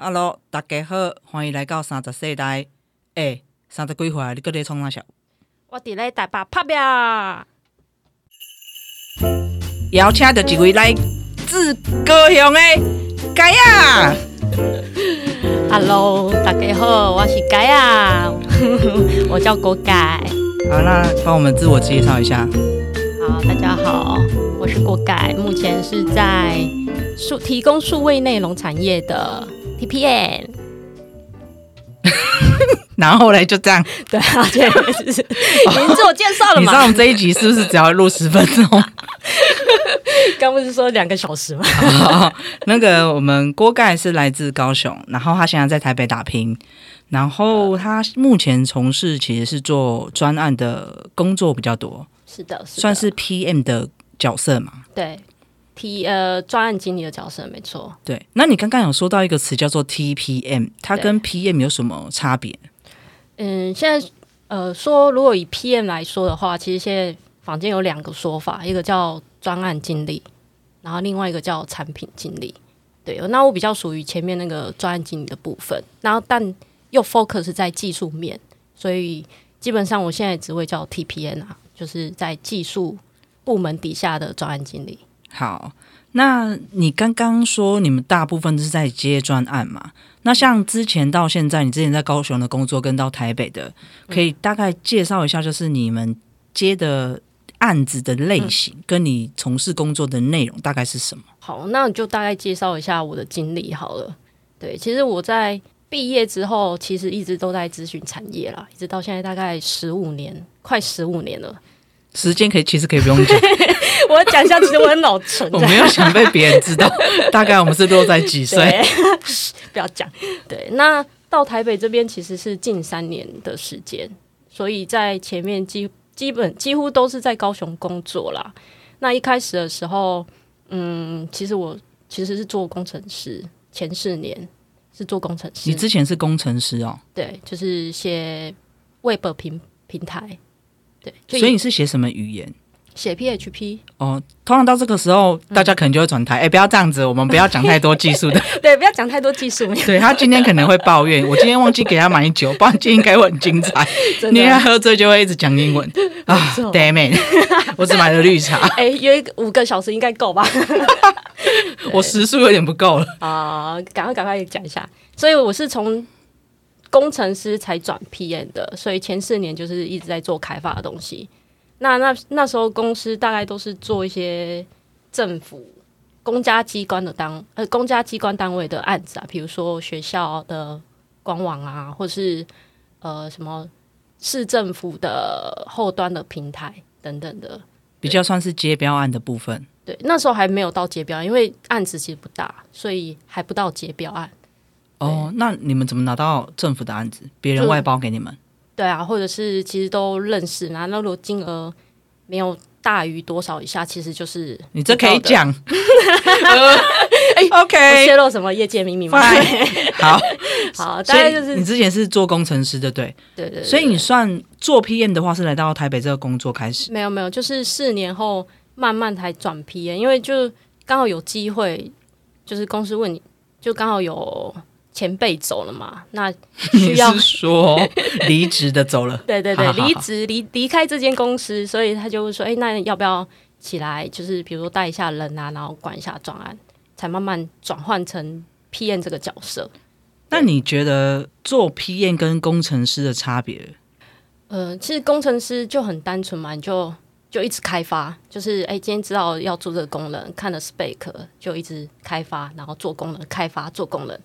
Hello，大家好，欢迎来到三十世代。诶、三十几岁啊，你搁咧创啥笑？我伫咧台北拍表。邀请到一位来自高雄的盖亚。Hello，大家好，我是盖啊，我叫郭改。好，那帮我们自我介绍一下。好，大家好，我是郭改，目前是在数提供数位内容产业的 TPN。然后嘞，就这样。对啊，这个是 已经自我介绍了你知道我嘛？们这一集是不是只要录十分钟？刚不是说两个小时吗？好那个我们锅盖是来自高雄，然后他现在在台北打拼，然后他目前从事其实是做专案的工作比较多，是的，是的算是 PM 的角色嘛。对 T 呃专案经理的角色，没错。对，那你刚刚有说到一个词叫做 TPM，它跟 PM 有什么差别？嗯，现在呃说，如果以 PM 来说的话，其实现在坊间有两个说法，一个叫专案经理，然后另外一个叫产品经理。对，那我比较属于前面那个专案经理的部分，然后但又 focus 在技术面，所以基本上我现在职位叫 TPM 啊，就是在技术部门底下的专案经理。好，那你刚刚说你们大部分都是在接专案嘛？那像之前到现在，你之前在高雄的工作跟到台北的，可以大概介绍一下，就是你们接的案子的类型，跟你从事工作的内容大概是什么？好，那我就大概介绍一下我的经历好了。对，其实我在毕业之后，其实一直都在咨询产业啦，一直到现在大概十五年，快十五年了。时间可以，其实可以不用讲，我讲一下，其实我很老成，我没有想被别人知道，大概我们是落在几岁？不要讲。对，那到台北这边其实是近三年的时间，所以在前面基基本几乎都是在高雄工作啦。那一开始的时候，嗯，其实我其实是做工程师，前四年是做工程师你，之前是工程师哦，对，就是写 Web 平平台，所以你是写什么语言？写 PHP，哦，通常到这个时候，大家可能就会转台。哎、不要这样子，我们不要讲太多技术的。对，不要讲太多技术，对他今天可能会抱怨，我今天忘记给他买酒，不然今天应该会很精彩。真因为他。喝醉就会一直讲英文啊，damn it！我只买了绿茶，哎、约五个小时应该够吧？我时速有点不够了。啊，赶快赶快讲一下。所以我是从工程师才转 PM 的，所以前四年就是一直在做开发的东西。那那那时候公司大概都是做一些政府、公家机关的单呃公家机关单位的案子啊，比如说学校的官网啊，或是呃什么市政府的后端的平台等等的。比较算是接标案的部分。对，那时候还没有到接标，因为案子其实不大，所以还不到接标案。哦，那你们怎么拿到政府的案子？别人外包给你们？对啊，或者是其实都认识，然后那如果金额没有大于多少以下，其实就是你这可以。讲。哎 OK，泄露什么业界秘密吗？好，好，大概就是你之前是做工程师的，对？对对对所以你算做 PM 的话，是来到台北这个工作开始。没有没有，就是四年后慢慢才转 PM，因为就刚好有机会，就是公司问你，就刚好有前辈走了嘛，那你 需要是说 离职的走了？对对对离职离离开这间公司，所以他就会说，哎、那要不要起来，就是比如说带一下人啊，然后管一下专案，才慢慢转换成 P N 这个角色。那你觉得做 P N 跟工程师的差别？呃，其实工程师就很单纯嘛，你就就一直开发，就是哎、今天知道要做这个功能，看了 spec 就一直开发，然后做功能，开发做功能。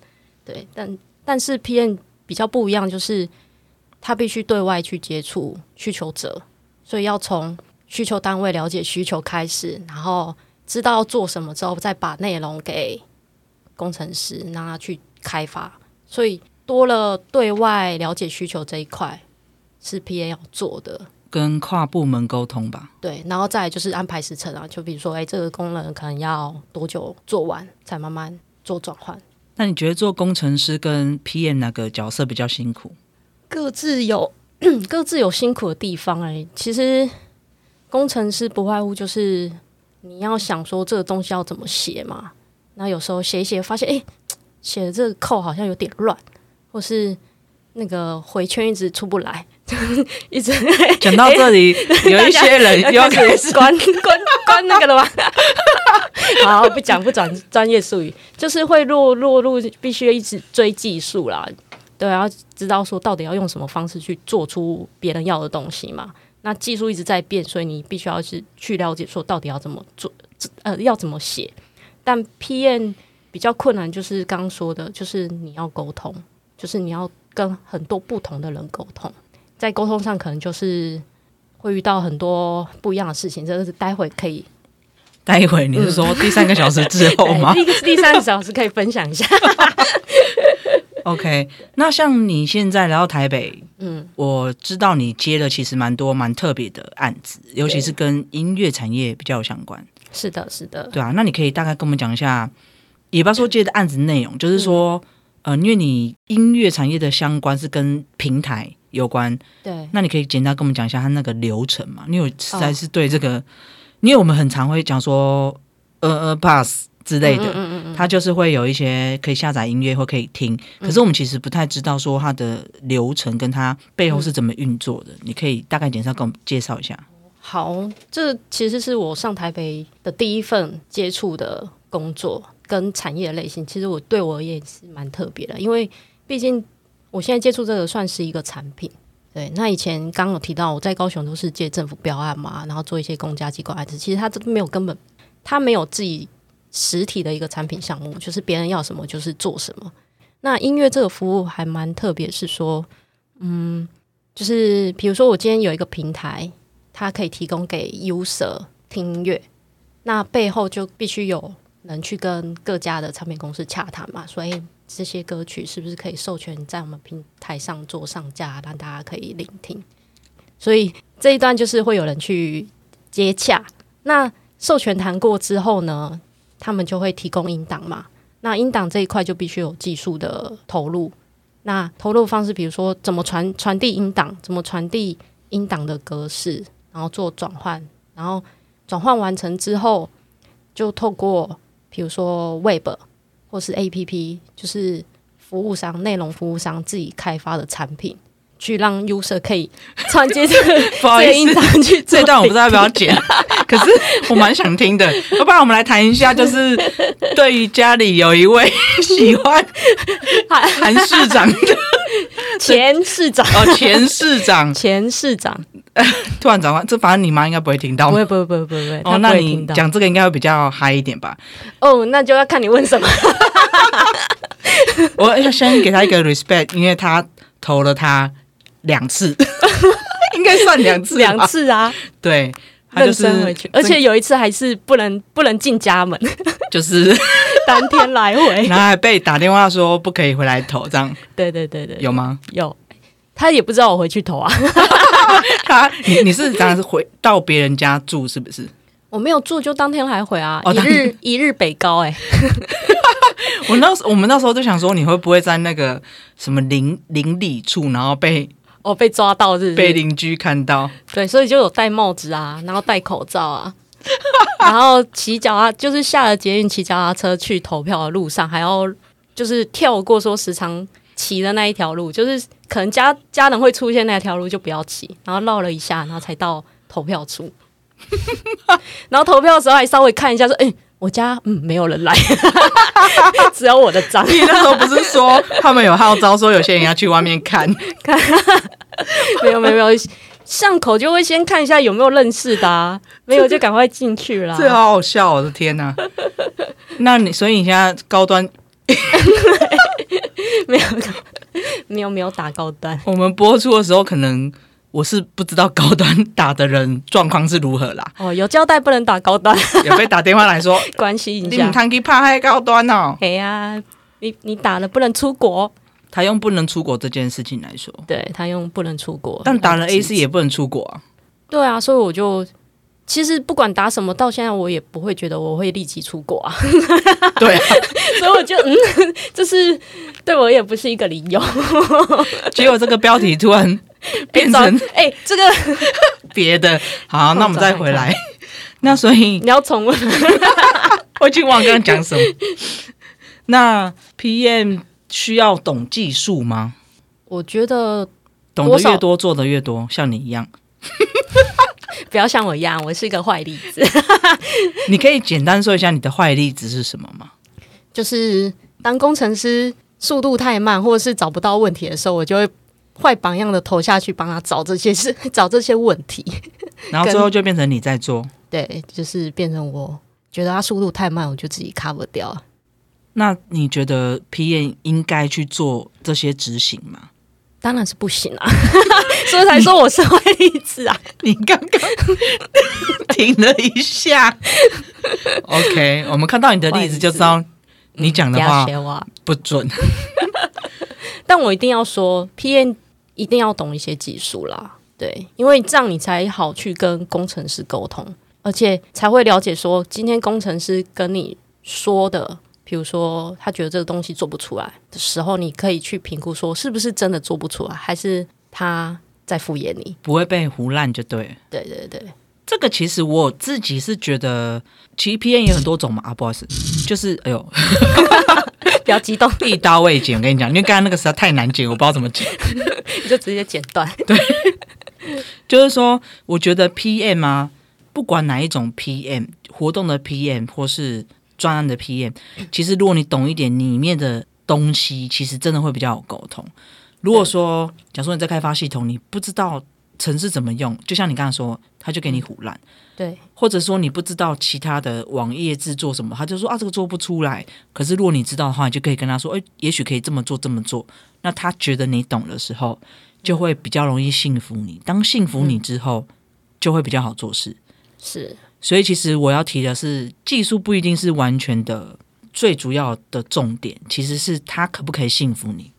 对，但但是 P N 比较不一样，就是他必须对外去接触需求者，所以要从需求单位了解需求开始，然后知道要做什么之后，再把内容给工程师，让他去开发。所以多了对外了解需求这一块，是 PA 要做的。跟跨部门沟通吧。对，然后再就是安排时程啊，就比如说，哎，这个功能可能要多久做完，才慢慢做转换。那你觉得做工程师跟 PM 哪个角色比较辛苦？各自有 各自有辛苦的地方哎、其实工程师不外乎就是你要想说这个东西要怎么写嘛，那有时候写一写，发现哎、写的这个扣好像有点乱，或是那个回圈一直出不来，一直讲到这里，有一些人又要开始关 关关那个了吗？好，不讲不讲专业术语，就是会落落入必须一直追技术啦。对，要知道说到底要用什么方式去做出别人要的东西嘛。那技术一直在变，所以你必须要去去了解说到底要怎么做，呃，要怎么写。但 PM 比较困难，就是刚刚说的，就是你要沟通，就是你要跟很多不同的人沟通，在沟通上可能就是会遇到很多不一样的事情。这个是待会可以，待会你是说第三个小时之后 吗？第第三个小时可以分享一下。OK，那像你现在来到台北，嗯，我知道你接了其实蛮多蛮特别的案子，尤其是跟音乐产业比较有相关。是的，是的，对啊。那你可以大概跟我们讲一下，也不要说接的案子内容，就是说，呃，因为你音乐产业的相关是跟平台有关，对。那你可以简单跟我们讲一下它那个流程嘛？因为实在是对这个，因为我们很常会讲说，呃呃，pass。之类的，嗯嗯嗯它就是会有一些可以下载音乐或可以听，可是我们其实不太知道说它的流程跟它背后是怎么运作的。你可以大概简单跟我们介绍一下。好，这其实是我上台北的第一份接触的工作跟产业类型，其实我对我而言是蛮特别的，因为毕竟我现在接触这个算是一个产品。对，那以前刚有提到我在高雄都是接政府标案嘛，然后做一些公家机构案子，其实他这没有根本，他没有自己。实体的一个产品项目，就是别人要什么就是做什么。那音乐这个服务还蛮特别，是说，嗯，就是比如说我今天有一个平台，它可以提供给 user 听音乐，那背后就必须有能去跟各家的唱片公司洽谈嘛，所以这些歌曲是不是可以授权在我们平台上做上架，让大家可以聆听。所以这一段就是会有人去接洽。那授权谈过之后呢？他们就会提供音档嘛，那音档这一块就必须有技术的投入。那投入方式，比如说怎么传传递音档，怎么传递音档的格式，然后做转换，然后转换完成之后，就透过比如说 Web 或是 APP，就是服务商、内容服务商自己开发的产品。去让 user 可以传接这个 不好意思，去这段我不知道要不要剪，可是我蛮想听的。要不然我们来谈一下，就是对于家里有一位 喜欢韩市长的 前市长哦，前市长，前市长 突然转换，这反正你妈应该不会听到，不会，不会，不会，不会。哦，那你讲这个应该会比较嗨一点吧？哦，那就要看你问什么。我要先给他一个 respect，因为他投了他。两次，应该算两次，两次啊，对，认真回去，而且有一次还是不能不能进家门，就是 当天来回，然后还被打电话说不可以回来投，这样，对对对对，有吗？有，他也不知道我回去投啊，他你你是当然是回到别人家住是不是？我没有住，就当天来回啊，一日一日北高哎。我那时我们那时候就想说，你会不会在那个什么邻邻里处，然后被哦被抓到，是被邻居看到？对，所以就有戴帽子啊，然后戴口罩啊，然后骑脚踏，就是下了捷运骑脚踏车去投票的路上，还要就是跳过说时常骑的那一条路，就是可能家家人会出现那条路就不要骑，然后绕了一下，然后才到投票处，然后投票的时候还稍微看一下说，哎。我家嗯没有人来，只有我的章。你那时候不是说他们有号召说有些人要去外面看看？没有没有没有，巷口就会先看一下有没有认识的，没有就赶快进去了。这好好笑，我的天哪！那你所以你现在高端没有没有没有打高端？我们播出的时候可能。我是不知道高端打的人状况是如何啦。哦，有交代不能打高端，有被打电话来说 关心一下。你谈去怕害高端哦？哎呀，你你打了不能出国。他用不能出国这件事情来说，对他用不能出国，但打了 A C 也不能出国啊。对啊，所以我就其实不管打什么，到现在我也不会觉得我会立即出国啊。对啊，所以我就嗯，这是对我也不是一个理由。结果这个标题突然。变成哎，这个 别的好，那我们再回来。那所以你要重问，我已经忘刚刚讲什么。那 PM 需要懂技术吗？我觉得懂得越多，做的越多，像你一样。不要像我一样，我是一个坏例子。你可以简单说一下你的坏例子是什么吗？就是当工程师速度太慢，或者是找不到问题的时候，我就会坏榜样的投下去帮他找这些事，找这些问题。然后最后就变成你在做。对，就是变成我觉得他速度太慢，我就自己 cover 掉。那你觉得 P N 应该去做这些执行吗？当然是不行啊，所以才说我是坏例子啊。你刚刚 停了一下。OK，我们看到你的例子就知道你讲的话，不准。但我一定要说，PM 一定要懂一些技术啦，对，因为这样你才好去跟工程师沟通，而且才会了解说，今天工程师跟你说的，比如说他觉得这个东西做不出来的时候，你可以去评估说，是不是真的做不出来，还是他在敷衍你？不会被胡烂就对。对对对，这个其实我自己是觉得，其实也有很多种嘛啊，不好意思，就是哎呦，不要激动，一刀未剪。我跟你讲，因为刚刚那个实在太难剪，我不知道怎么剪。你就直接剪断。对就是说，我觉得 PM 啊，不管哪一种 PM，活动的 PM 或是专案的 PM，其实如果你懂一点里面的东西，其实真的会比较好沟通。如果说，假如说你在开发系统，你不知道程式怎么用，就像你刚才说，他就给你唬烂。对或者说你不知道其他的网页制作什么，他就说啊这个做不出来。可是如果你知道的话，你就可以跟他说，哎，也许可以这么做这么做。那他觉得你懂的时候，就会比较容易信服你。当信服你之后，就会比较好做事。是，所以其实我要提的是，技术不一定是完全的最主要的重点，其实是他可不可以信服你。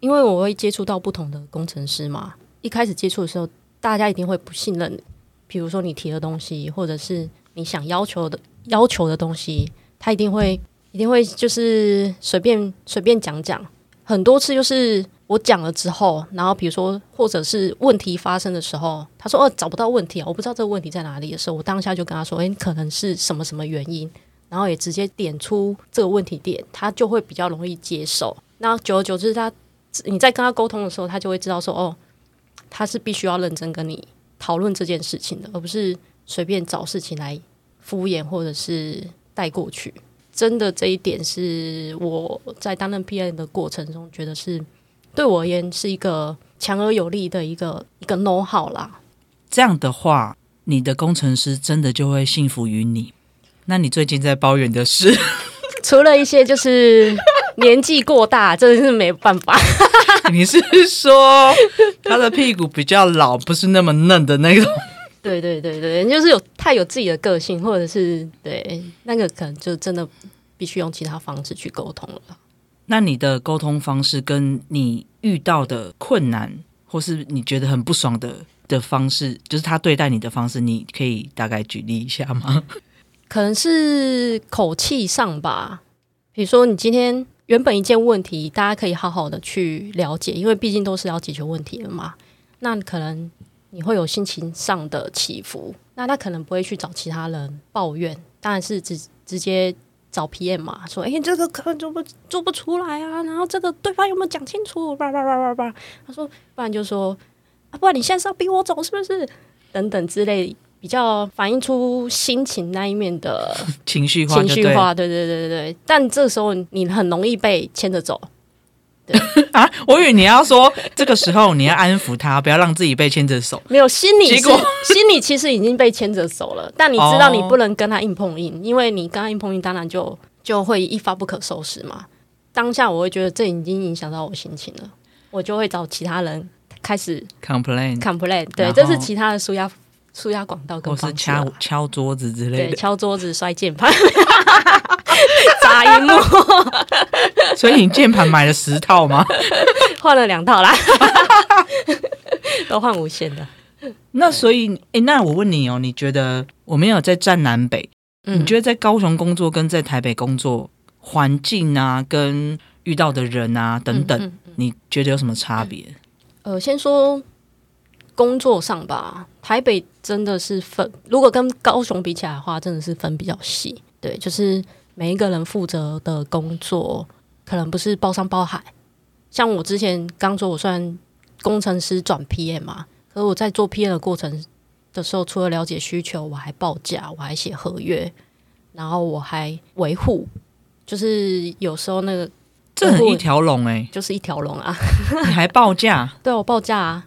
因为我会接触到不同的工程师嘛，一开始接触的时候，大家一定会不信任。比如说你提的东西，或者是你想要求的要求的东西，他一定会一定会就是随便随便讲讲。很多次就是我讲了之后，然后比如说或者是问题发生的时候，他说哦找不到问题啊，我不知道这个问题在哪里的时候，我当下就跟他说，诶，可能是什么什么原因，然后也直接点出这个问题点，他就会比较容易接受。那久而久之，他你在跟他沟通的时候，他就会知道说，哦，他是必须要认真跟你讨论这件事情的，而不是随便找事情来敷衍或者是带过去。真的这一点是我在担任 PM 的过程中，觉得是对我而言是一个强而有力的一个一个 know how 啦。这样的话，你的工程师真的就会信服于你。那你最近在抱怨的是？除了一些就是年纪过大，真的是没办法。你是说他的屁股比较老，不是那么嫩的那种？对对对对，就是有太有自己的个性，或者是对那个可能就真的必须用其他方式去沟通了。那你的沟通方式跟你遇到的困难，或是你觉得很不爽的的方式，就是他对待你的方式，你可以大概举例一下吗？可能是口气上吧，比如说你今天原本一件问题，大家可以好好的去了解，因为毕竟都是要解决问题的嘛。那可能你会有心情上的起伏，那他可能不会去找其他人抱怨，当然是直直接找 PM 嘛，说哎、诶这个可能做不做不出来啊，然后这个对方有没有讲清楚？叭叭叭叭叭，他说不然就说啊，不然你现在是要逼我走是不是？等等之类。比较反映出心情那一面的 情绪化情绪化，对对对对对。但这时候你很容易被牵着走，啊！我以为你要说这个时候你要安抚他，不要让自己被牵着手。没有心里是结果 心里其实已经被牵着手了，但你知道哦你不能跟他硬碰硬，因为你跟他硬碰硬，当然就就会一发不可收拾嘛。当下我会觉得这已经影响到我心情了，我就会找其他人开始 complain，complain，对，这是其他的舒压舒压管道跟或是敲敲桌子之类对，的。敲桌子、摔键盘、砸荧幕，所以你键盘买了十套吗？换了两套啦，都换无线的。那所以，哎，那我问你哦，你觉得我们有在站南北？嗯你觉得在高雄工作跟在台北工作环境啊，跟遇到的人啊等等，嗯嗯你觉得有什么差别？呃，先说工作上吧，台北真的是分，如果跟高雄比起来的话，真的是分比较细。对，就是每一个人负责的工作可能不是包山包海。像我之前刚说，我算工程师转 PM 嘛，可是我在做 PM 的过程的时候，除了了解需求，我还报价，我还写合约，然后我还维护，就是有时候那个这很一条龙哎、就是一条龙啊。你还报价？对我报价啊，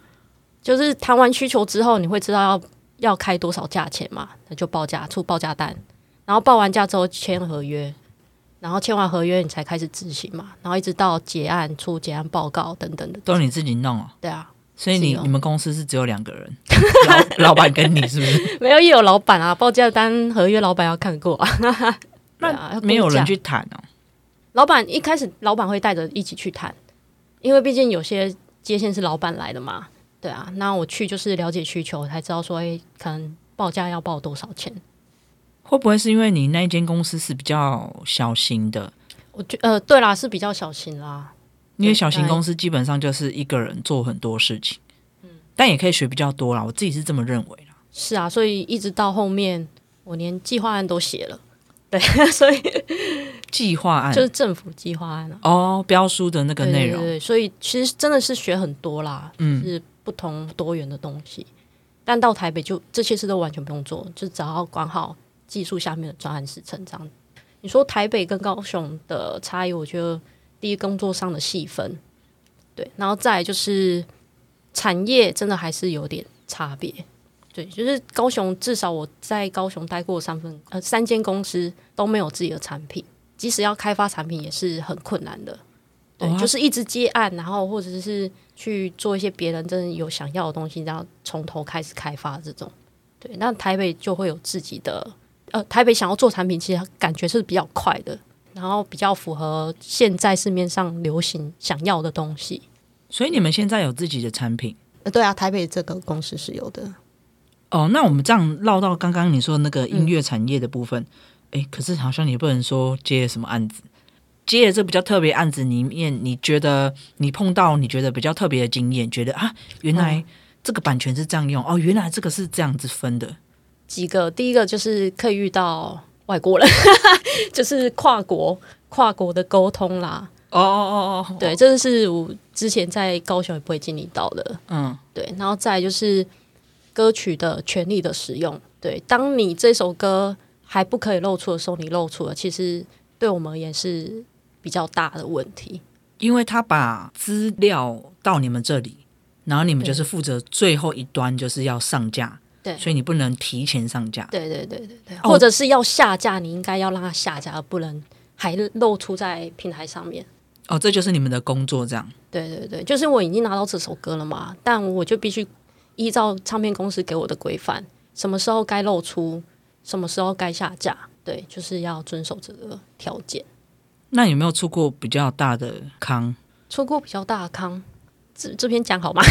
就是谈完需求之后，你会知道要要开多少价钱嘛，那就报价出报价单，然后报完价之后签合约，然后签完合约你才开始执行嘛，然后一直到结案出结案报告等等的，都是你自己弄啊。对啊，所以你你们公司是只有两个人，老 老板跟你是不是？没有也有老板啊，报价单合约老板要看过 啊，对啊要没有人去谈哦。老板一开始老板会带着一起去谈，因为毕竟有些接线是老板来的嘛，对啊，那我去就是了解需求，才知道说，诶，可能报价要报多少钱。会不会是因为你那一间公司是比较小型的？我觉呃，对啦，是比较小型啦。因为小型公司基本上就是一个人做很多事情，嗯但也可以学比较多啦。我自己是这么认为啦。是啊，所以一直到后面，我连计划案都写了。对，所以 计划案就是政府计划案啊，哦，标书的那个内容，对对，所以其实真的是学很多啦，嗯，是不同多元的东西。但到台北就这些事都完全不用做，就只要管好技术下面的专案时程这样。你说台北跟高雄的差异，我觉得第一工作上的细分，对，然后再就是产业真的还是有点差别。对，就是高雄，至少我在高雄待过三分呃三间公司都没有自己的产品，即使要开发产品也是很困难的。对，哦就是一直接案，然后或者是去做一些别人真的有想要的东西，然后从头开始开发这种。对，那台北就会有自己的，呃，台北想要做产品，其实感觉是比较快的，然后比较符合现在市面上流行想要的东西。所以你们现在有自己的产品呃，对啊，台北这个公司是有的。哦。那我们这样绕到刚刚你说的那个嗯音乐产业的部分，诶，可是好像也不能说接什么案子，接了这比较特别案子里面，你觉得你碰到你觉得比较特别的经验，觉得啊，原来这个版权是这样用，哦，原来这个是这样子分的。几个，第一个就是可以遇到外国人，就是跨国跨国的沟通啦。哦哦哦哦，对，这个是我之前在高雄也不会经历到的。嗯，对，然后再就是歌曲的权利的使用。对，当你这首歌还不可以露出的时候，你露出了，其实对我们而言是比较大的问题。因为他把资料到你们这里，然后你们就是负责最后一端，就是要上架，对所以你不能提前上架。对对对对对，哦或者是要下架，你应该要让它下架，而不能还露出在平台上面。哦，这就是你们的工作，这样。对对对，就是我已经拿到这首歌了嘛，但我就必须依照唱片公司给我的规范，什么时候该露出，什么时候该下架，对，就是要遵守这个条件。那有没有出过比较大的康？出过比较大的坑，这这篇讲好吗？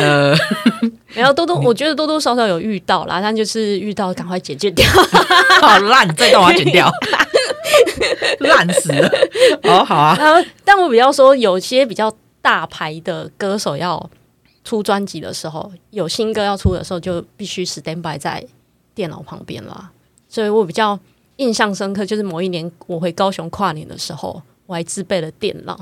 呃，没有多多，我觉得多多少少有遇到啦，但就是遇到赶快解决掉。好 烂，这段我要剪掉，烂死了。哦，好啊，然后，但我比较说，有些比较大牌的歌手要出专辑的时候，有新歌要出的时候，就必须 stand by 在电脑旁边啦。所以我比较印象深刻，就是某一年我回高雄跨年的时候，我还自备了电脑，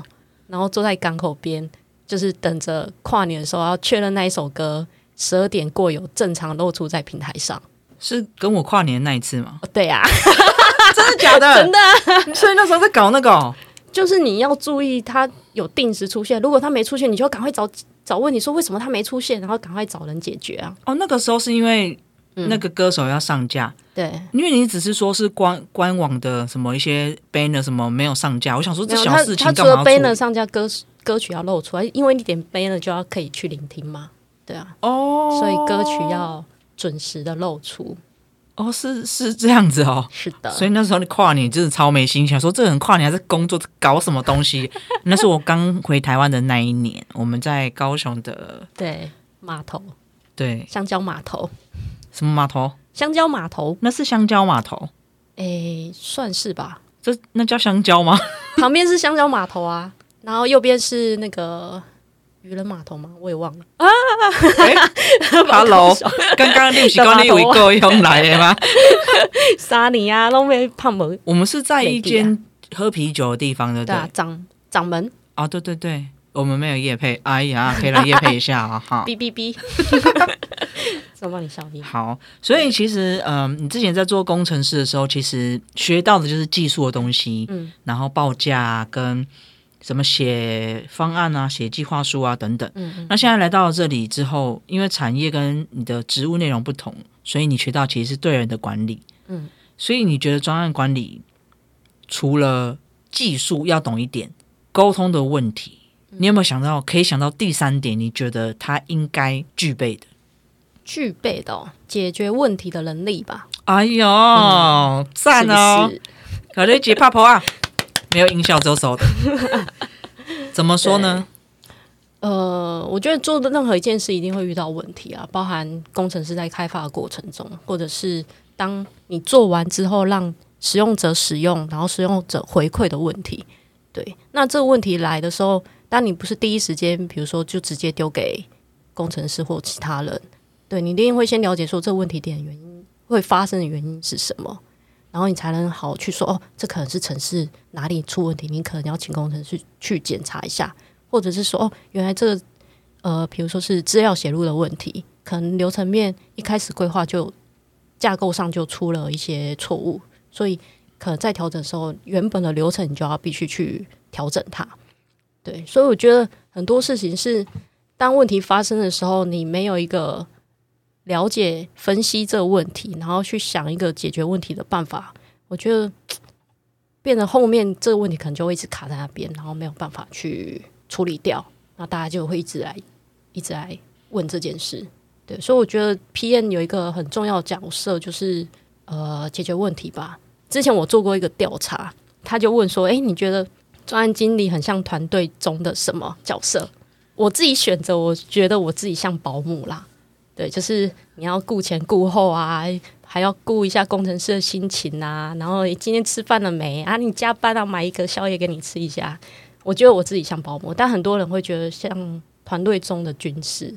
然后坐在港口边，就是等着跨年的时候要确认那一首歌十二点过有正常露出在平台上。是跟我跨年那一次吗？哦对呀、真的假的？真的啊、所以那时候在搞那个、哦，就是你要注意它有定时出现，如果它没出现，你就赶快找找问你说为什么它没出现，然后赶快找人解决啊。哦，那个时候是因为嗯那个歌手要上架，对，因为你只是说是官官网的什么一些 banner 什么没有上架，我想说这小事情它除了干嘛要处 banner？上架歌歌曲要露出来，因为你点 banner 就要可以去聆听嘛，对啊，哦，所以歌曲要准时的露出。哦是是这样子哦。是的，所以那时候你跨年真的超没心，想说这个人跨年还在工作，搞什么东西？那是我刚回台湾的那一年，我们在高雄的对码头，对。香蕉码头，什么码头？香蕉码头，那是香蕉码头，诶，算是吧。这那叫香蕉吗？旁边是香蕉码头啊，然后右边是那个渔人码头吗？我也忘了。Hello，刚刚你不是讲你有一个用来的吗？沙尼啊，都没胖门。我们是在一间喝啤酒的地方，对不对对啊，？掌掌门，啊，对对对，我们没有夜配，哎呀，可以来夜配一下啊哈。哔哔哔，帮你消音？好，所以其实，嗯、你之前在做工程师的时候，其实学到的就是技术的东西，嗯，然后报价、啊、跟什么写方案啊、写计划书啊等等。嗯嗯，那现在来到这里之后，因为产业跟你的职务内容不同，所以你学到其实是对人的管理。嗯，所以你觉得专案管理除了技术要懂一点，沟通的问题，你有没有想到可以想到第三点？你觉得他应该具备的？具备的、哦、解决问题的能力吧？哎呦，赞哦！是不是搞了一节泡泡啊，没有音效，只有手的。怎么说呢？呃，我觉得做的任何一件事一定会遇到问题啊，包含工程师在开发的过程中，或者是当你做完之后让使用者使用，然后使用者回馈的问题。对，那这个问题来的时候，当你不是第一时间，比如说就直接丢给工程师或其他人，对你一定会先了解说这个问题点原因会发生的原因是什么，然后你才能好去说哦，这可能是城市哪里出问题，你可能要请工程师去检查一下。或者是说哦，原来这个呃，比如说是资料写入的问题，可能流程面一开始规划就架构上就出了一些错误，所以可能在调整的时候，原本的流程你就要必须去调整它。对，所以我觉得很多事情是当问题发生的时候，你没有一个了解、分析这个问题，然后去想一个解决问题的办法，我觉得变得后面这个问题可能就会一直卡在那边，然后没有办法去处理掉，那大家就会一直来一直来问这件事。对，所以我觉得 PM 有一个很重要的角色，就是呃解决问题吧。之前我做过一个调查，他就问说：“诶，你觉得专案经理很像团队中的什么角色？”我自己选择，我觉得我自己像保姆啦。对，就是你要顾前顾后啊，还要顾一下工程师的心情啊。然后你今天吃饭了没啊？你加班啊，买一个宵夜给你吃一下。我觉得我自己像保姆，但很多人会觉得像团队中的军师。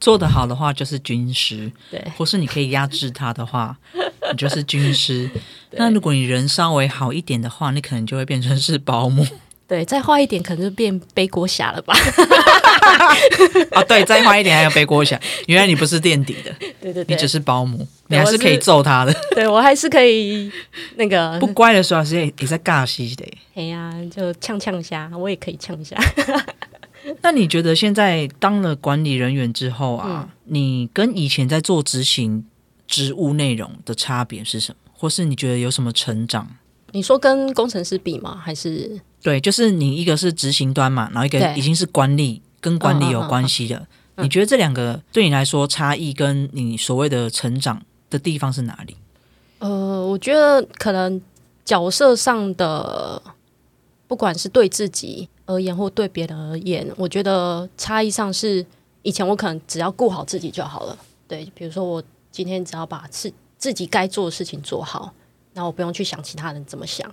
做得好的话就是军师，对或是你可以压制他的话，你就是军师。那如果你人稍微好一点的话，你可能就会变成是保姆对，再坏一点可能就变背锅侠了吧？啊。对，再坏一点还有背锅侠。原来你不是垫底的，对对对，你只是保姆，你还是可以揍他的。对我还是可以那个不乖的时候还是也也在尬戏的。哎呀、就呛呛一下，我也可以呛一下。那你觉得现在当了管理人员之后嗯啊，你跟以前在做执行职务内容的差别是什么？或是你觉得有什么成长？你说跟工程师比吗？还是对，就是你一个是执行端嘛，然后一个已经是管理，跟管理有关系的。嗯你觉得这两个对你来说差异，跟你所谓的成长的地方是哪里？呃，我觉得可能角色上的，不管是对自己而言或对别人而言，我觉得差异上是以前我可能只要顾好自己就好了。对，比如说我今天只要把自自己该做的事情做好，然后我不用去想其他人怎么想。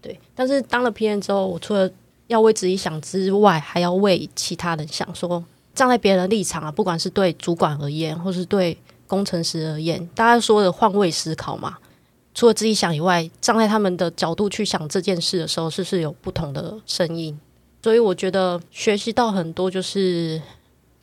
对，但是当了 PM 之后，我除了要为自己想之外，还要为其他人想说。站在别人的立场啊，不管是对主管而言，或是对工程师而言，大家说的换位思考嘛，除了自己想以外，站在他们的角度去想这件事的时候，是不是有不同的声音？所以我觉得学习到很多，就是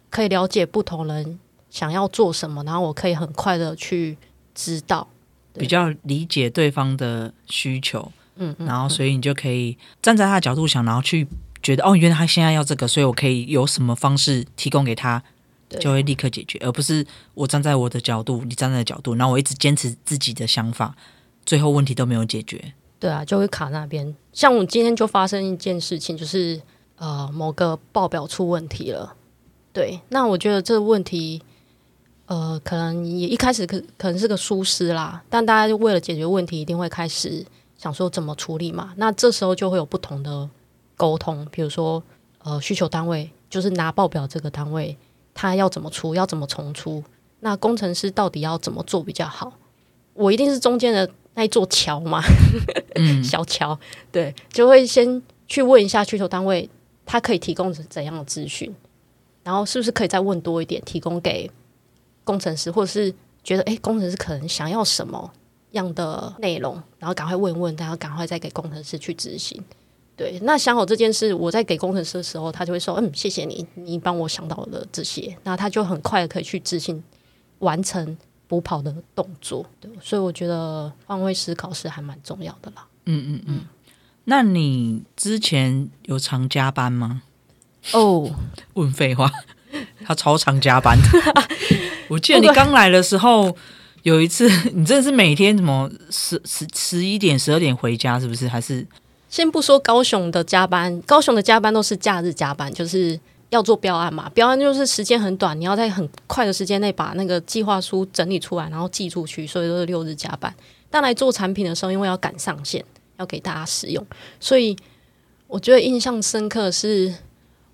可以了解不同人想要做什么，然后我可以很快的去知道。比较理解对方的需求，嗯嗯，然后所以你就可以站在他的角度想，然后去觉得哦，原来他现在要这个，所以我可以有什么方式提供给他，对就会立刻解决，而不是我站在我的角度，你站在的角度，然后我一直坚持自己的想法，最后问题都没有解决。对啊，就会卡那边。像我今天就发生一件事情，就是呃某个报表出问题了。对，那我觉得这个问题，呃，可能也一开始可可能是个疏失啦，但大家就为了解决问题，一定会开始想说怎么处理嘛。那这时候就会有不同的沟通，比如说呃需求单位就是拿报表这个单位，他要怎么出，要怎么重出，那工程师到底要怎么做比较好？我一定是中间的那一座桥嘛，嗯，小桥，对，就会先去问一下需求单位，他可以提供怎样的资讯，然后是不是可以再问多一点，提供给工程师，或者是觉得诶，工程师可能想要什么样的内容，然后赶快问问，然后赶快再给工程师去执行。对，那想好这件事，我在给工程师的时候，他就会说：“嗯，谢谢你，你帮我想到了这些。”那他就很快可以去执行完成补跑的动作。对，所以我觉得换位思考是还蛮重要的啦。嗯嗯嗯。那你之前有常加班吗？哦，问废话，他超常加班。我记得你刚来的时候，有一次 你真的是每天什么十十十一点、十二点回家，是不是？还是？先不说高雄的加班，高雄的加班都是假日加班，就是要做标案嘛。标案就是时间很短，你要在很快的时间内把那个计划书整理出来，然后寄出去，所以都是六日加班。但来做产品的时候，因为要赶上线，要给大家使用，所以我觉得印象深刻是，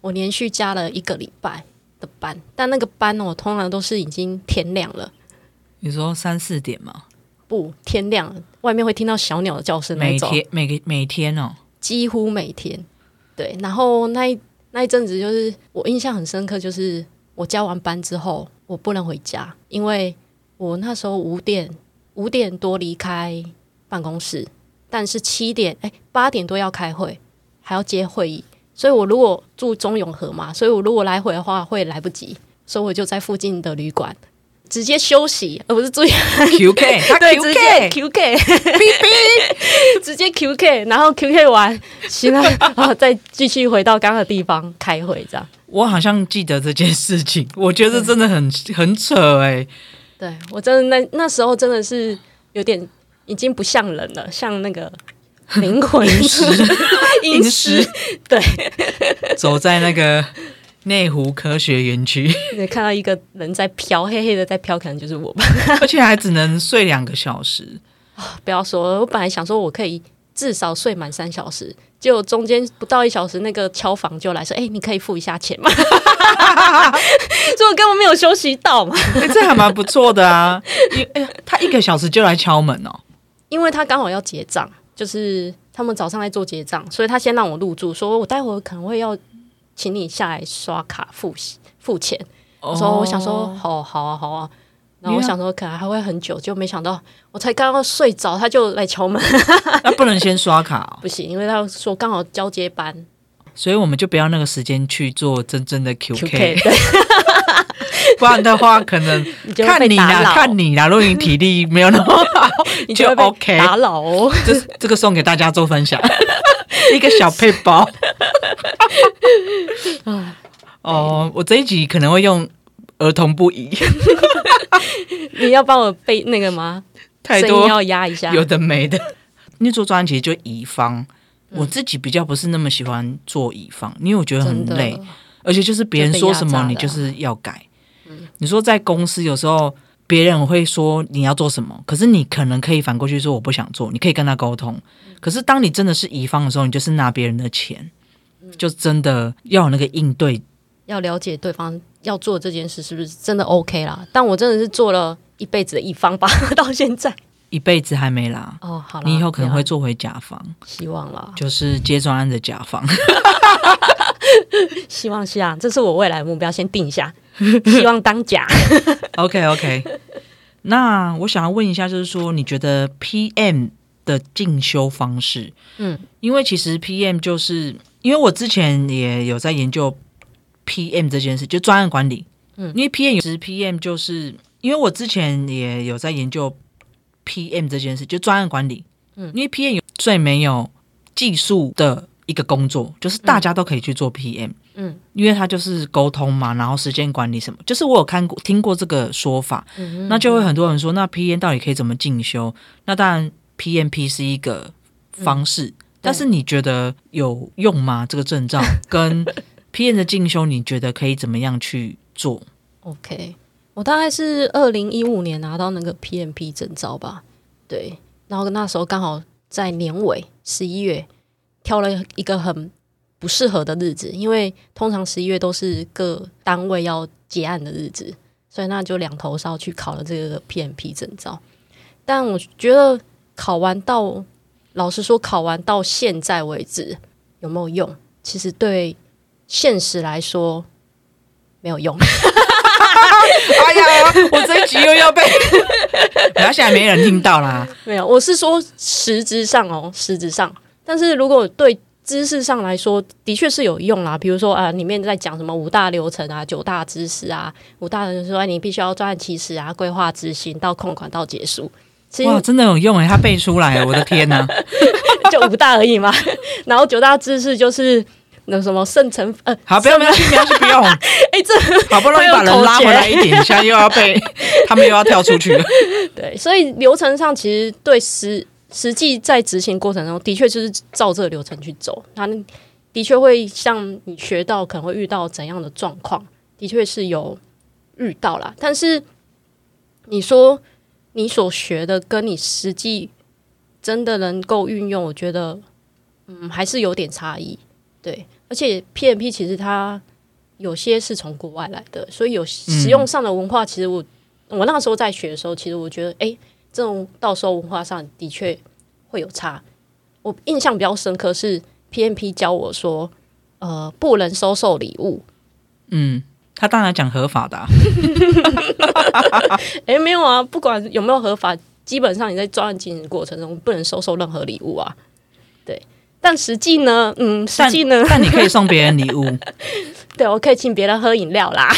我连续加了一个礼拜的班，但那个班哦，通常都是已经天亮了。你说三四点吗？不，天亮，外面会听到小鸟的叫声。每天，每个每天哦，几乎每天。对，然后那一那一阵子，就是我印象很深刻，就是我加完班之后，我不能回家，因为我那时候五点五点多离开办公室，但是七点哎八点多要开会，还要接会议，所以我如果住中永和嘛，所以我如果来回的话会来不及，所以我就在附近的旅馆。直接休息，而不是注意 QK，对，直接 QK，直接 QK，然后 QK 完，行了，然 后再继续回到刚刚的地方开会，这样。我好像记得这件事情，我觉得真的很 很扯哎。对我真的那那时候真的是有点已经不像人了，像那个灵魂石，阴石，对，走在那个。内湖科学园区，你看到一个人在飘，黑黑的在飘，可能就是我吧。而且还只能睡两个小时啊！不要说，我本来想说我可以至少睡满三小时，结果中间不到一小时，那个敲房就来说：“哎，你可以付一下钱吗？” 所以我根本没有休息到嘛。这还蛮不错的啊！哎，他一个小时就来敲门哦，因为他刚好要结账，就是他们早上在做结账，所以他先让我入住，说我待会可能会要。请你下来刷卡付付钱。我说我想说，好好啊，好啊。然后我想说，可能还会很久，就没想到我才刚刚睡着，他就来敲门。那不能先刷卡？不行，因为他说刚好交接班，所以我们就不要那个时间去做真正的 QK。不然的话，可能 看你啦，看你啦。如果你体力没有那么好，就 OK 打扰哦。这这个送给大家做分享，一个小配包。哦，我这一集可能会用儿童不宜。你要帮我背那个吗？太多要压一下，有的没的。你做专辑就乙方，我自己比较不是那么喜欢做乙方，因为我觉得很累，而且就是别人说什么你就是要改。你说在公司有时候别人会说你要做什么，可是你可能可以反过去说我不想做，你可以跟他沟通。可是当你真的是乙方的时候，你就是拿别人的钱。就真的要有那个应对，要了解对方要做这件事是不是真的 OK 啦？但我真的是做了一辈子的乙方吧，到现在一辈子还没啦。哦，好，你以后可能会做回甲方，希望啦，就是接专案的甲方。希望是啊，这是我未来的目标，先定一下，希望当甲。OK OK，那我想要问一下，就是说你觉得 PM 的进修方式，嗯，因为其实 PM 就是。因为我之前也有在研究 PM 这件事，就专案管理。嗯，因为 PM 有时 PM 就是因为我之前也有在研究 PM 这件事，就专案管理。嗯，因为 PM 有最没有技术的一个工作，就是大家都可以去做 PM。嗯，因为它就是沟通嘛，然后时间管理什么，就是我有看过听过这个说法。嗯那就会很多人说，那 PM 到底可以怎么进修？那当然，PMP 是一个方式。但是你觉得有用吗？这个证照 跟 P N 的进修，你觉得可以怎么样去做？OK，我大概是二零一五年拿到那个 P N P 证照吧。对，然后那时候刚好在年尾十一月，挑了一个很不适合的日子，因为通常十一月都是各单位要结案的日子，所以那就两头烧去考了这个 P N P 证照。但我觉得考完到。老实说，考完到现在为止有没有用？其实对现实来说，没有用。哎呀，我这一集又要被，然后现在没人听到啦。没有，我是说实质上哦，实质上。但是如果对知识上来说，的确是有用啦。比如说啊，里面在讲什么五大流程啊、九大知识啊、五大人说你必须要专案起始啊、规划执行到控管到结束。其哇，真的有用哎，他背出来，我的天哪！就五大而已嘛。然后九大知识就是那什么圣城呃，好，不要不要去，不要去，不用。哎，这好不容易把人拉回来一点，现在又要被他们又要跳出去了。对，所以流程上其实对实实际在执行过程中，的确就是照这个流程去走。那的确会像你学到可能会遇到怎样的状况，的确是有遇到啦。但是你说你所学的跟你实际真的能够运用，我觉得嗯还是有点差异。对，而且 PMP 其实它有些是从国外来的，所以有使用上的文化，其实我、我那时候在学的时候，其实我觉得，哎、这种到时候文化上的确会有差。我印象比较深刻是 PMP 教我说，呃，不能收受礼物。嗯，他当然讲合法的、啊，哎、没有啊，不管有没有合法，基本上你在专案进行过程中不能收受任何礼物啊。对，但实际呢，嗯，实际呢，但你可以送别人礼物，对我可以请别人喝饮料啦，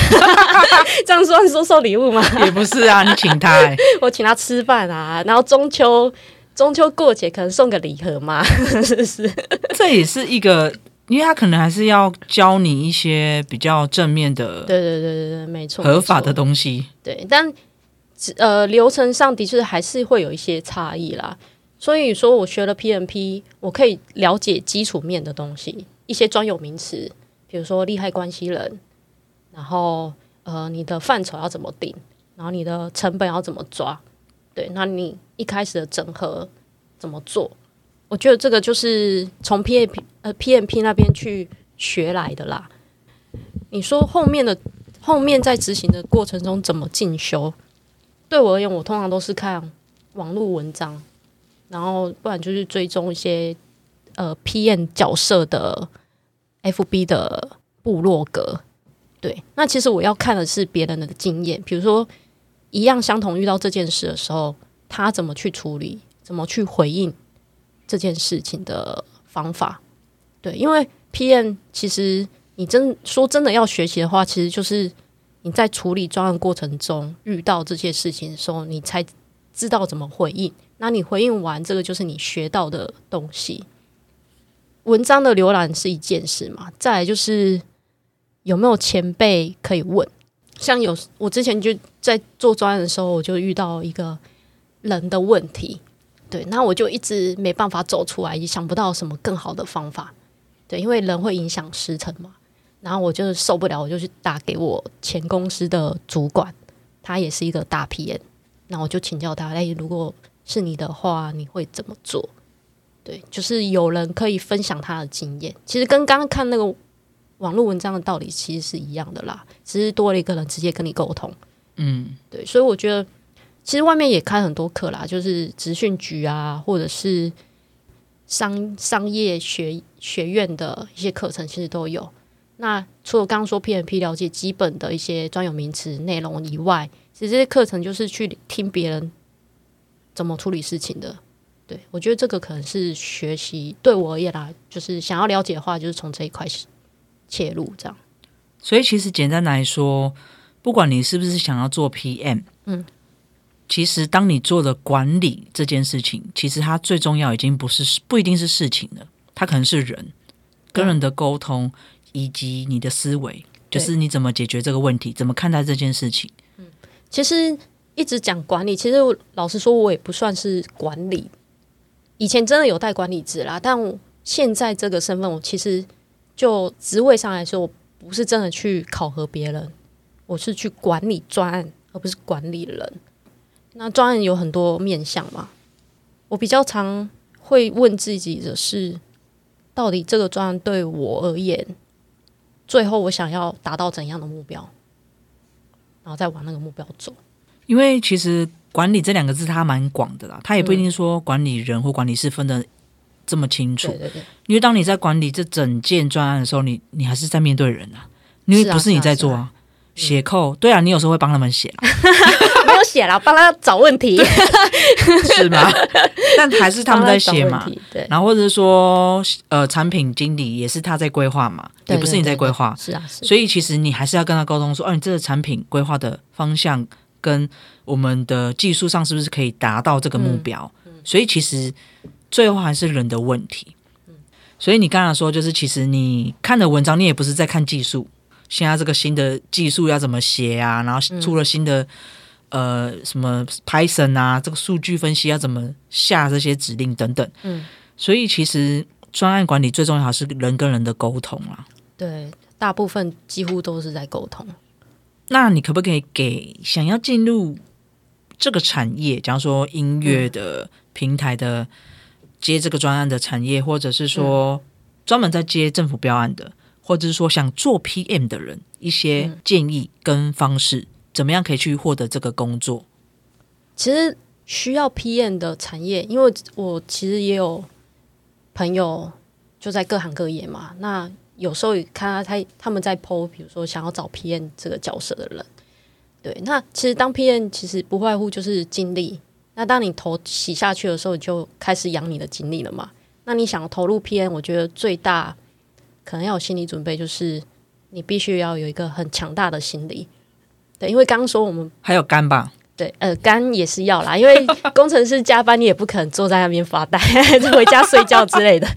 这样算收受礼物吗？也不是啊，你请他、欸，我请他吃饭啊，然后中秋中秋过节可能送个礼盒嘛，是不是？这也是一个，因为他可能还是要教你一些比较正面的、对对对对对，没错，合法的东西。对，但呃流程上的确还是会有一些差异啦。所以说我学了 PMP，我可以了解基础面的东西，一些专有名词，比如说利害关系人，然后呃你的范畴要怎么定，然后你的成本要怎么抓，对，那你一开始的整合怎么做？我觉得这个就是从 P A P 呃 PMP 那边去学来的啦。你说后面的后面在执行的过程中怎么进修？对我而言，我通常都是看网络文章，然后不然就是追踪一些呃 PM 角色的 FB 的部落格。对，那其实我要看的是别人的经验，比如说一样相同遇到这件事的时候，他怎么去处理，怎么去回应这件事情的方法。对，因为 PM 其实你真说真的要学习的话，其实就是你在处理专案过程中遇到这些事情的时候，你才知道怎么回应。那你回应完，这个就是你学到的东西。文章的浏览是一件事嘛，再来就是有没有前辈可以问。像有我之前就在做专案的时候，我就遇到一个人的问题，对，那我就一直没办法走出来，也想不到什么更好的方法。对，因为人会影响时辰嘛。然后我就受不了，我就去打给我前公司的主管，他也是一个大 PM，那我就请教他，哎，如果是你的话，你会怎么做？对，就是有人可以分享他的经验，其实跟刚刚看那个网络文章的道理其实是一样的啦，只是多了一个人直接跟你沟通。嗯，对，所以我觉得其实外面也开很多课啦，就是职训局啊，或者是商商业学学院的一些课程，其实都有。那除了刚刚说 PMP 了解基本的一些专有名词内容以外，其实这些课程就是去听别人怎么处理事情的。对我觉得这个可能是学习对我而言啦，就是想要了解的话，就是从这一块切入这样。所以其实简单来说，不管你是不是想要做 PM，嗯，其实当你做了管理这件事情，其实它最重要已经不是不一定是事情了，它可能是人跟人的沟通以及你的思维，就是你怎么解决这个问题，怎么看待这件事情。嗯其实一直讲管理，其实老实说，我也不算是管理。以前真的有带管理职啦，但现在这个身份，我其实就职位上来说，我不是真的去考核别人，我是去管理专案，而不是管理人。那专案有很多面向嘛，我比较常会问自己的是，到底这个专案对我而言，最后我想要达到怎样的目标，然后再往那个目标走。因为其实管理这两个字它蛮广的啦，它也不一定说管理人或管理事分的这么清楚。对对对。因为当你在管理这整件专案的时候，你你还是在面对人啊，因为不是你在做啊，写扣，对啊，你有时候会帮他们写 有写了，帮他找问题，是吗？但还是他们在写嘛。然后或者是说，呃，产品经理也是他在规划嘛，对也不是你在规划，是啊，是所以其实你还是要跟他沟通说，哦，你这个产品规划的方向跟我们的技术上是不是可以达到这个目标？所以其实最后还是人的问题。所以你刚才说，就是其实你看的文章，你也不是在看技术，现在这个新的技术要怎么写啊，然后出了新的、呃什么 Python 啊，这个数据分析要怎么下这些指令等等。嗯，所以其实专案管理最重要还是人跟人的沟通啦。对，大部分几乎都是在沟通。那你可不可以给想要进入这个产业，假如说音乐的平台的接这个专案的产业，或者是说专门在接政府标案的，或者是说想做 PM 的人一些建议跟方式，怎么样可以去获得这个工作？其实需要 PM 的产业，因为我其实也有朋友就在各行各业嘛。那有时候也看到他他们在 PO，比如说想要找 PM 这个角色的人，对，那其实当 PM 其实不外乎就是精力。那当你头洗下去的时候，你就开始养你的精力了嘛。那你想投入 PM，我觉得最大可能要有心理准备，就是你必须要有一个很强大的心理。对，因为刚刚说我们还有肝吧，对，呃，肝也是要啦，因为工程师加班，你也不可能坐在那边发呆，回家睡觉之类的，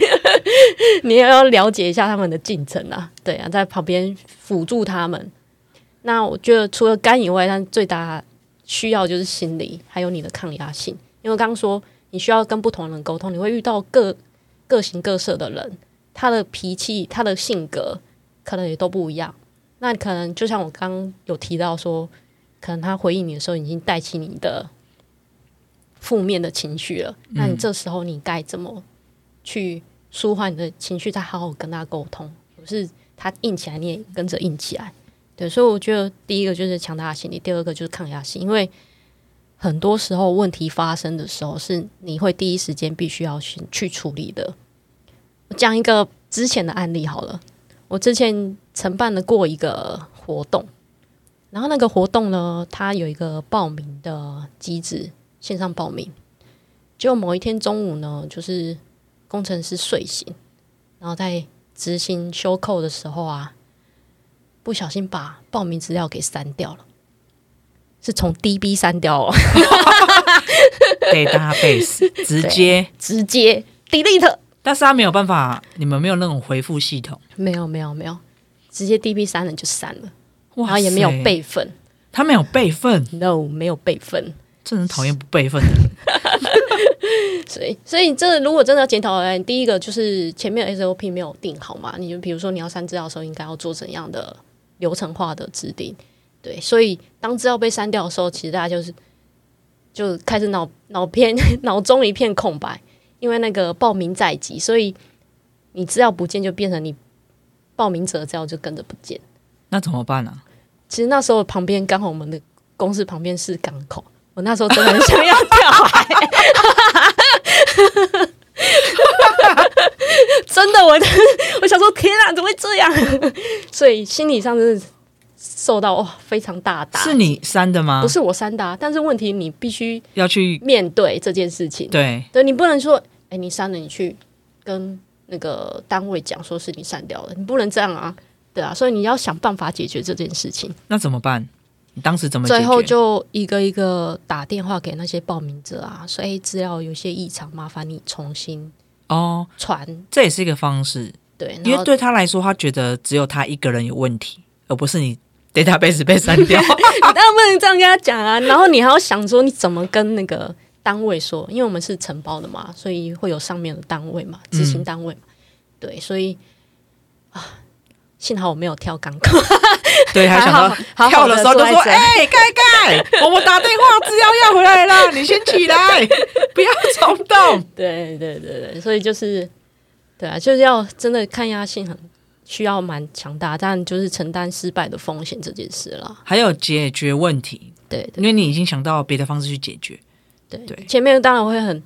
你也要了解一下他们的进程啊，对啊，在旁边辅助他们。那我觉得除了肝以外，但最大需要就是心理，还有你的抗压性。因为刚刚说你需要跟不同人沟通，你会遇到各各形各色的人，他的脾气、他的性格可能也都不一样。那可能就像我刚刚有提到说，可能他回应你的时候已经带起你的负面的情绪了。那你这时候你该怎么去舒缓你的情绪，再好好跟他沟通？不是他硬起来，你也跟着硬起来。对，所以我觉得第一个就是强大的心理，第二个就是抗压性，因为很多时候问题发生的时候，是你会第一时间必须要去去处理的。我讲一个之前的案例好了，我之前承办了过一个活动，然后那个活动呢，它有一个报名的机制，线上报名。结果某一天中午呢，就是工程师睡醒，然后在执行休扣的时候啊，不小心把报名资料给删掉了，是从 DB 删掉哦，database 直接，直接 delete。但是他没有办法，你们没有那种回复系统，没有没有没有，直接 DB 删了就删了，哇然后也没有，备份。他没有备份，，no 没有备份。真的很讨厌不备份的人。所以，所以这如果真的要检讨，哎，第一个就是前面 SOP 没有定好嘛，你就比如说你要删资料的时候，应该要做怎样的流程化的制定？对，所以当资料被删掉的时候，其实大家就是就开始脑脑片 脑中一片空白，因为那个报名在即，所以你资料不见就变成你报名者的资料就跟着不见。那怎么办呢、其实那时候旁边刚好我们的公司旁边是港口，我那时候真的很想要跳海，真的，我我想说天啊，怎么会这样？所以心理上真是受到哇非常大的打。是你删的吗？不是我删的、啊，但是问题你必须要去面对这件事情。对，对你不能说，哎、你删了，你去跟那个单位讲，说是你删掉了，你不能这样啊，对啊，所以你要想办法解决这件事情。那怎么办？你当时怎么？最后就一个一个打电话给那些报名者啊，说哎，资料有些异常，麻烦你重新哦，传。这也是一个方式，对，因为对他来说，他觉得只有他一个人有问题，而不是你 database 被删掉。你当然不能这样跟他讲啊，然后你还要想说你怎么跟那个单位说，因为我们是承包的嘛，所以会有上面的单位嘛，执行单位嘛，对，所以啊，幸好我没有跳港口，对，还想到好好跳的时候就说：“坐在这哎、盖盖，我们打电话，资料要回来了，你先起来，不要冲动。对对对对，所以就是对啊，就是要真的抗压性很需要蛮强大，但就是承担失败的风险这件事了。”还有解决问题，对对因为你已经想到别的方式去解决。对对前面当然会很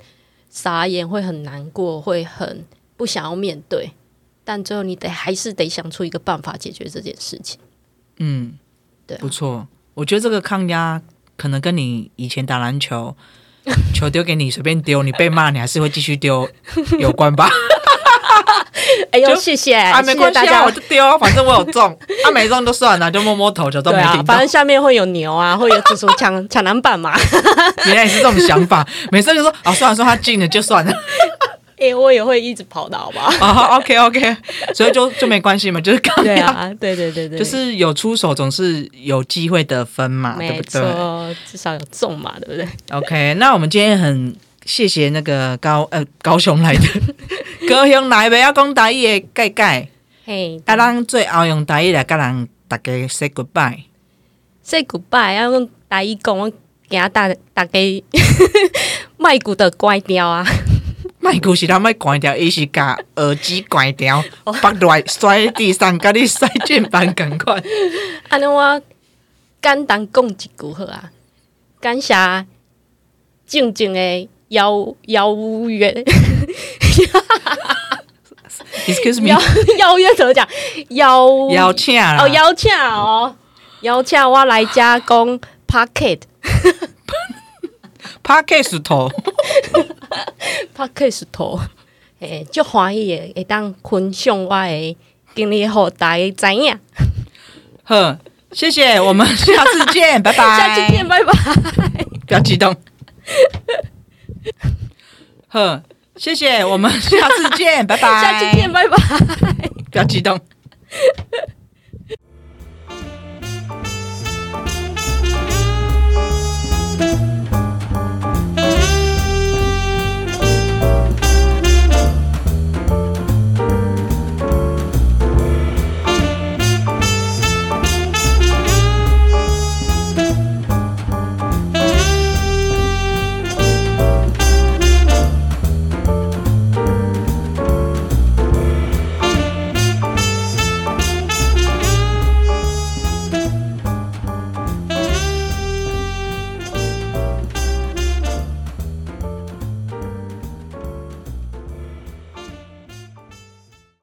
傻眼，会很难过，会很不想要面对，但最后你得还是得想出一个办法解决这件事情。嗯，对啊不错。我觉得这个抗压可能跟你以前打篮球，球丢给你随便丢，你被骂你还是会继续丢有关吧？哎呦，谢谢，啊，没关系啊，谢谢大家我。就丢啊，反正我有中，啊没中就算了，就摸摸头，就都没听，到反。正下面会有牛啊，会有蜘蛛抢抢篮板嘛。原来也是这种想法，每次就说啊，算了算了，他进了就算了。哎、我也会一直跑的好不好？啊，OK OK，所以就就没关系嘛，就是对啊，对对对对，就是有出手总是有机会得分嘛，对不对，至少有中嘛，对不对？？OK，那我们今天很谢谢那个高呃高雄来的 高雄来的要讲台语的盖盖，嘿，啊，咱最后用台语来跟人大家 say goodbye。say goodbye，要用台语讲，我惊大大家 卖骨的乖掉啊！麦克是他麦关掉，伊是甲耳机关掉，绑落来摔在地上，甲你摔键盘共款。安尼我简单讲一句好啊，感谢静静的邀邀约 Excuse me，邀邀约怎么讲？邀邀请啦哦，邀请哦，邀请我来加工 Pocket Podcast 头 Pocket 头，诶，足欢喜的，会当分享我的经历，互大家知影。好，谢谢，我们下次见，拜拜。下次见，拜拜。不要激动。哼谢谢我们下次见 拜拜。下次见拜拜。不要激动。